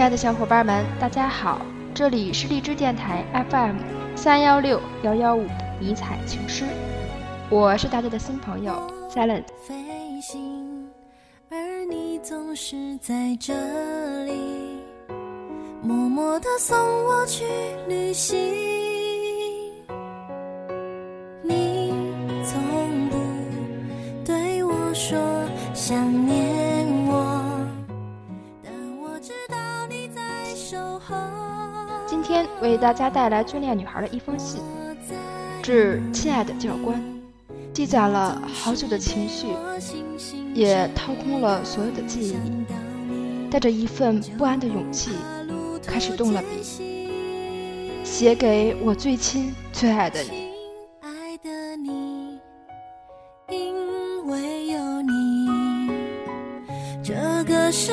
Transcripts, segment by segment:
亲爱的小伙伴们，大家好，这里是荔枝电台 FM 三幺六幺幺五迷彩情诗，我是大家的新朋友 Silent。飞行，而你总是在这里，默默地送我去旅行。给大家带来《军恋女孩的一封信》，致亲爱的教官，积攒了好久的情绪，也掏空了所有的记忆，带着一份不安的勇气，开始动了笔，写给我最亲最爱的你。爱的你，因为有你，这个世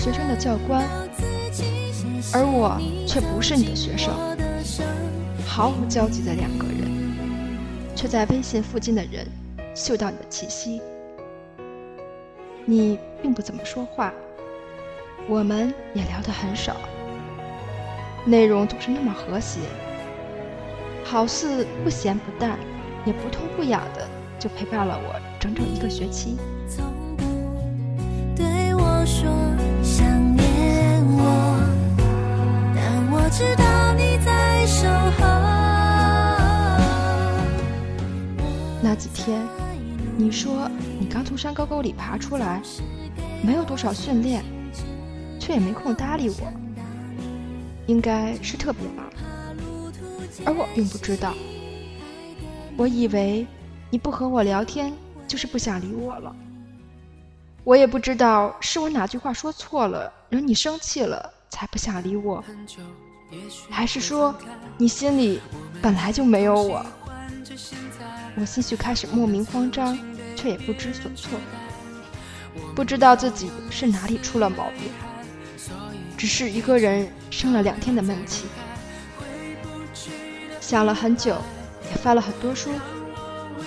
学生的教官，而我却不是你的学，生毫无交集的两个人，却在微信附近的人嗅到你的气息。你并不怎么说话，我们也聊得很少，内容总是那么和谐，好似不咸不淡，也不痛不痒的，就陪伴了我整整一个学期。那几天，你说你刚从山沟沟里爬出来，没有多少训练，却也没空搭理我，应该是特别忙。而我并不知道，我以为你不和我聊天就是不想理我了。我也不知道是我哪句话说错了，惹你生气了才不想理我，还是说你心里本来就没有我。我心绪开始莫名慌张，却也不知所措，不知道自己是哪里出了毛病，只是一个人生了两天的闷气。想了很久，也翻了很多书，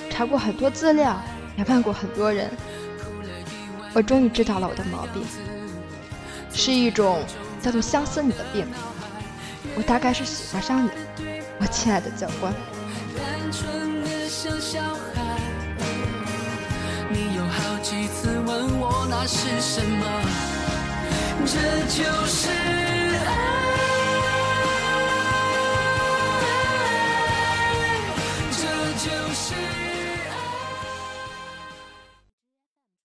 查过很多资料，也问过很多人，我终于知道了我的毛病，是一种叫做相思你的病。我大概是喜欢上你，我亲爱的教官。单纯的像小孩。你有好几次问我那是什么，这就是爱，这就是爱。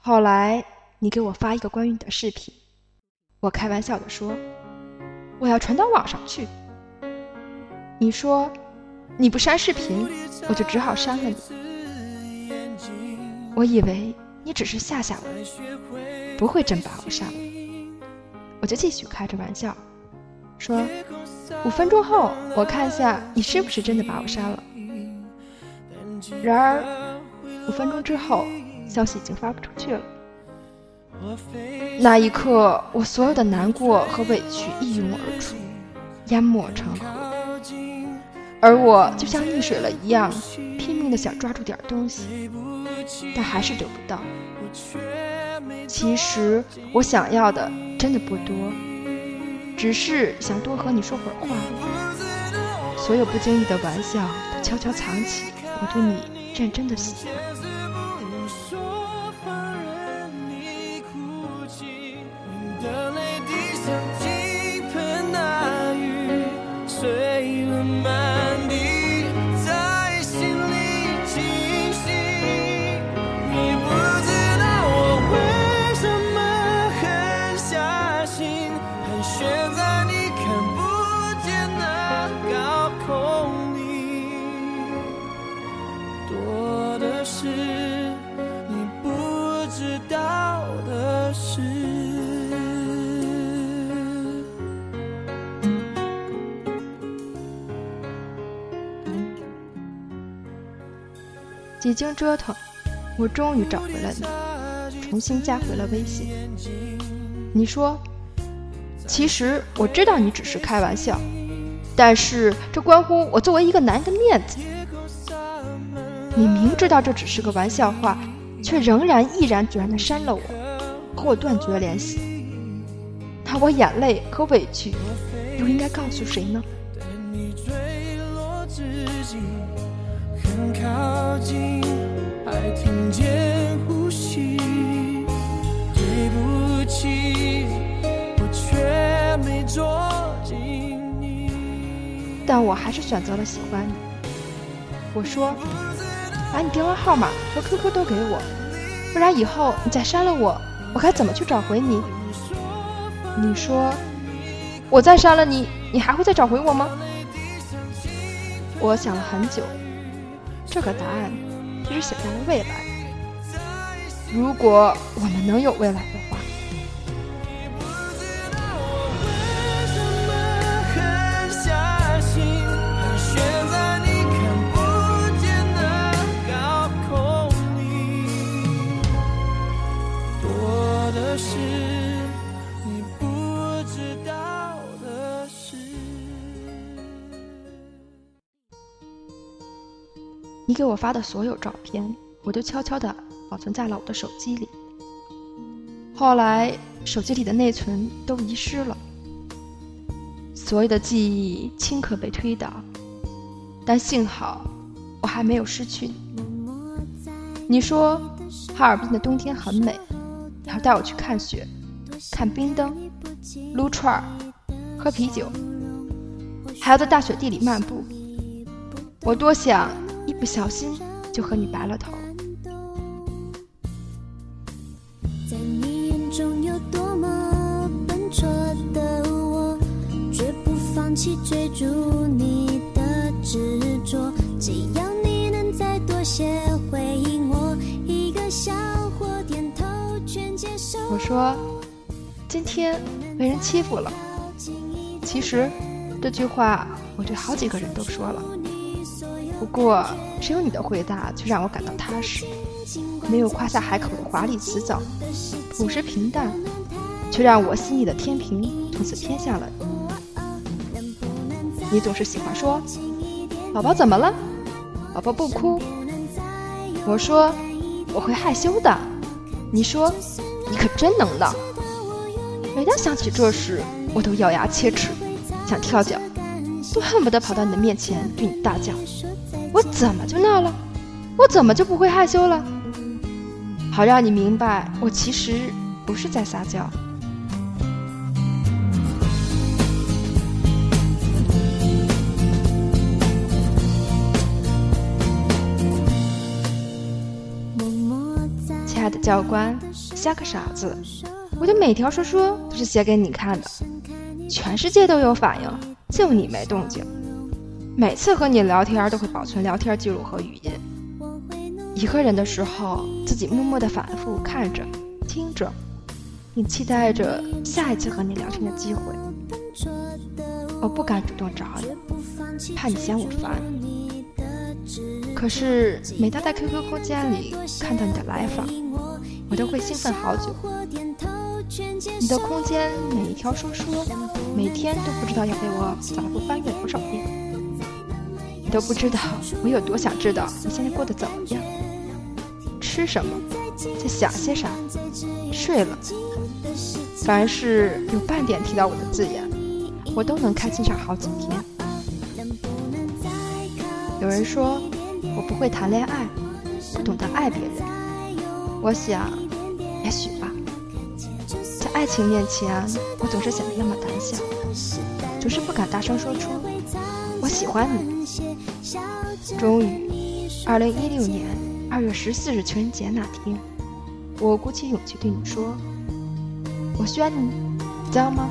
后来你给我发一个关于你的视频，我开玩笑的说，我要传到网上去。你说你不删视频，我就只好删了你。我以为你只是吓吓我，不会真把我删了。我就继续开着玩笑，说五分钟后我看一下你是不是真的把我删了。然而五分钟之后，消息已经发不出去了。那一刻，我所有的难过和委屈一涌而出，淹没成河，而我就像溺水了一样，拼命的想抓住点东西，但还是得不到。其实我想要的真的不多，只是想多和你说会儿话。所有不经意的玩笑都悄悄藏起我对你认真的喜欢。几经折腾，我终于找回了你，重新加回了微信。你说，其实我知道你只是开玩笑，但是这关乎我作为一个男人的面子。你明知道这只是个玩笑话，却仍然毅然决然地删了我，和我断绝联系。那我眼泪和委屈又应该告诉谁呢？等你坠落之际，很靠近，还听见呼吸。对不起，我却没。但我还是选择了喜欢你。我说，把你电话号码和 QQ 都给我，不然以后你再删了我，我该怎么去找回你？你说，我再删了你，你还会再找回我吗？我想了很久，这个答案其实写在了未来。如果我们能有未来给我发的所有照片，我都悄悄地保存在了我的手机里。后来，手机里的内存都遗失了，所有的记忆顷刻被推倒。但幸好，我还没有失去你。你说，哈尔滨的冬天很美，你要带我去看雪、看冰灯、撸串儿、喝啤酒，还要在大雪地里漫步。我多想不小心就和你白了头。在你眼中有多么笨拙的我，绝不放弃追逐你的执着。只要你能再多些回应我，一个笑或点头全接受。我说，今天被人欺负了。其实，这句话我对好几个人都说了。不过，只有你的回答却让我感到踏实，没有夸下海口的华丽辞藻，朴实平淡，却让我心里的天平从此偏向了你。你总是喜欢说：“宝宝怎么了？宝宝不哭。”我说：“我会害羞的。”你说：“你可真能闹。”每当想起这事，我都咬牙切齿，想跳脚，都恨不得跑到你的面前对你大叫。我怎么就闹了？我怎么就不会害羞了？好让你明白，我其实不是在撒娇。亲爱的教官，像个傻子，我的每条说说都是写给你看的，全世界都有反应，就你没动静。每次和你聊天都会保存聊天记录和语音。一个人的时候，自己默默的反复看着、听着，你期待着下一次和你聊天的机会。我不敢主动找你，怕你嫌我烦。可是每当在 QQ 空间里看到你的来访，我都会兴奋好久。你的空间每一条说说，每天都不知道要被我反复翻阅多少遍。你都不知道我有多想知道你现在过得怎么样，吃什么，在想些啥，睡了。凡是有半点提到我的字眼，我都能开心上好几天。有人说我不会谈恋爱，不懂得爱别人。我想，也许吧。在爱情面前，我总是显得那么胆小，总是不敢大声说出“我喜欢你”。终于，二零一六年二月十四日情人节那天，我鼓起勇气对你说：“我需要你，你知道吗？”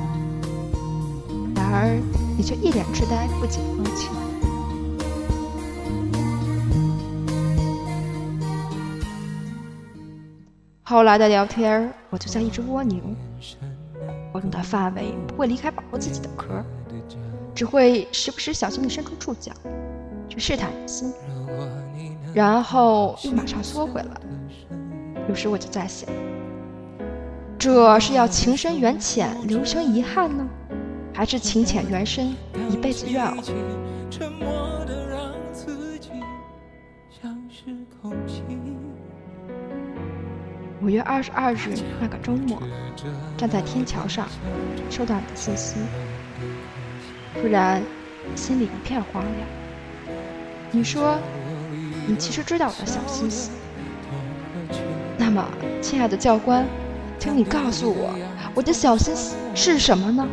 然而，你却一脸痴呆，不解风情。后来的聊天，我就像一只蜗牛，活动的范围不会离开保护自己的壳，只会时不时小心地伸出触角，试探。然后又马上缩回了有时我就在想这是要情深缘浅留生遗憾呢？还是情浅缘深一辈子怨偶沉默的让自己像是空气五月二十二日那个周末站在天桥上收到你的信息突然心里一片荒凉。你说，你其实知道我的小心思。那么，亲爱的教官，请你告诉我，我的小心思是什么呢？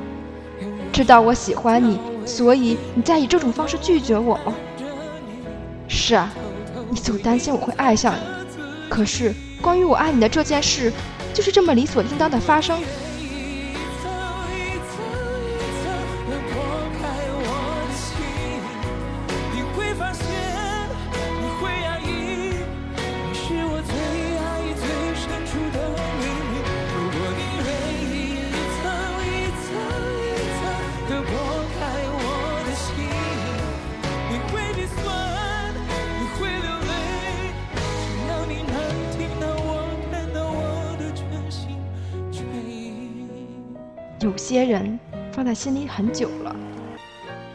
知道我喜欢你，所以你再以这种方式拒绝我吗？是啊，你总担心我会爱上你，可是。关于我爱你的这件事，就是这么理所应当的发生。些人放在心里很久了，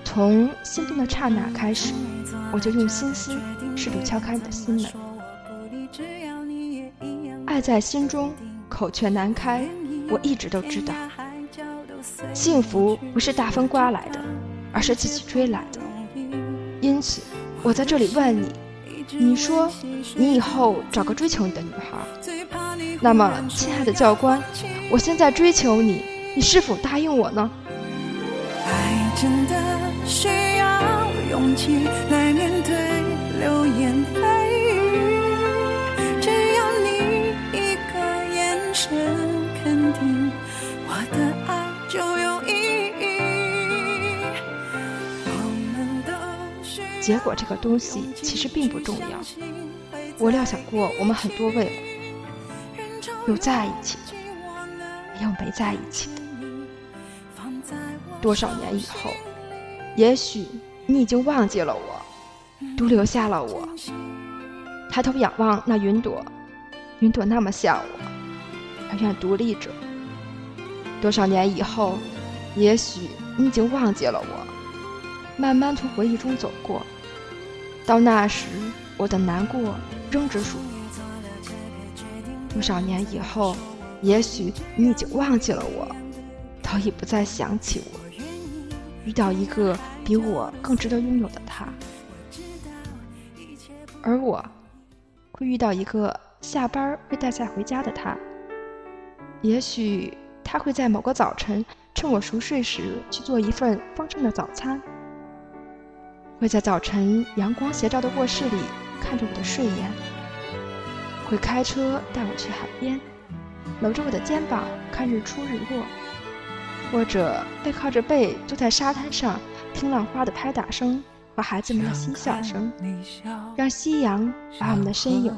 从心动的刹那开始，我就用心思试图敲开你的心门。爱在心中，口却难开。我一直都知道，幸福不是大风刮来的，而是自己追来的。因此，我在这里问你：你说你以后找个追求你的女孩，那么，亲爱的教官，我现在追求你。你是否答应我呢？爱真的需要勇气来面对流言蜚语，只要你一个眼神肯定，我的爱就有意义。我们的结果这个东西其实并不重要。我料想过我们很多未来，有在一起的，也有没在一起的。多少年以后，也许你已经忘记了我，独留下了我。抬头仰望那云朵，云朵那么像我，永远独立着。多少年以后，也许你已经忘记了我，慢慢从回忆中走过。到那时，我的难过仍只属于。多少年以后，也许你已经忘记了我，早已不再想起我。遇到一个比我更值得拥有的他，而我会遇到一个下班会带菜回家的他。也许他会在某个早晨趁我熟睡时去做一份丰盛的早餐，会在早晨阳光斜照的卧室里看着我的睡颜，会开车带我去海边，搂着我的肩膀看日出日落。或者背靠着背坐在沙滩上，听浪花的拍打声和孩子们的嬉笑声，让夕阳把我们的身影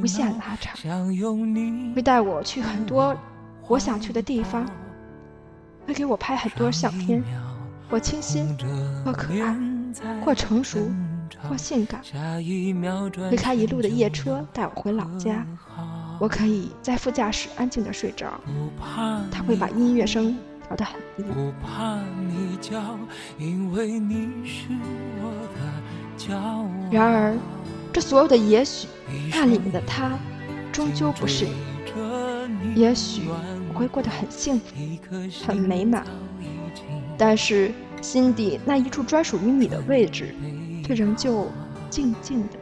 无限拉长。会带我去很多我想去的地方，会给我拍很多相片，或清新，或可爱，或成熟，或性感。会开一路的夜车带我回老家，我可以在副驾驶安静的睡着，他会把音乐声。调得很低。然而，这所有的也许，那里面的他，终究不是你。也许我会过得很幸福，很美满，但是心底那一处专属于你的位置，却仍旧静静的。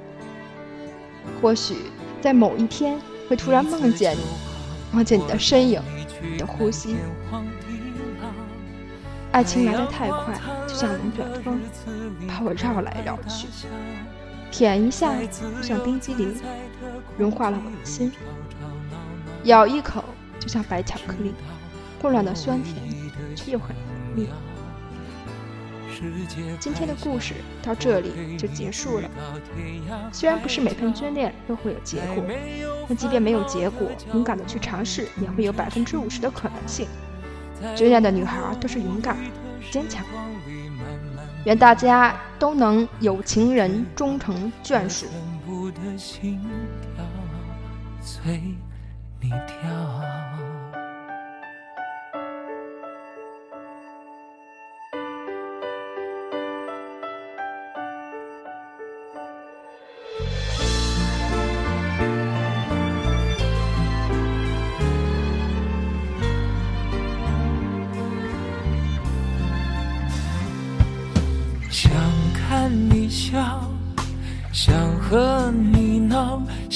或许在某一天，会突然梦见你，梦见你的身影，你的呼吸。爱情来得太快，就像龙卷风，把我绕来绕去。舔一下，就像冰激凌，融化了我的心；咬一口，就像白巧克力，混乱的酸甜，却又很浓密。今天的故事到这里就结束了。虽然不是每份眷恋都会有结果，但即便没有结果，勇敢的去尝试，也会有百分之五十的可能性。追恋的女孩都是勇敢、坚强。愿大家都能有情人终成眷属。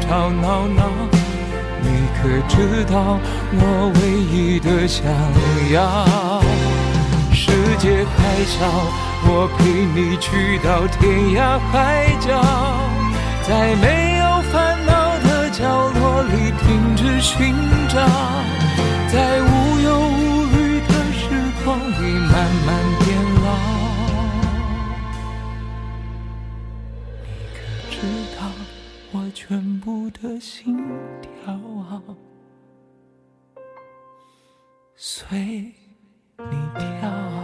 吵吵闹闹。你可知道我唯一的想要？世界还小，我陪你去到天涯海角，在没有烦恼的角落里停止寻找，在我全部的心跳啊，随你跳。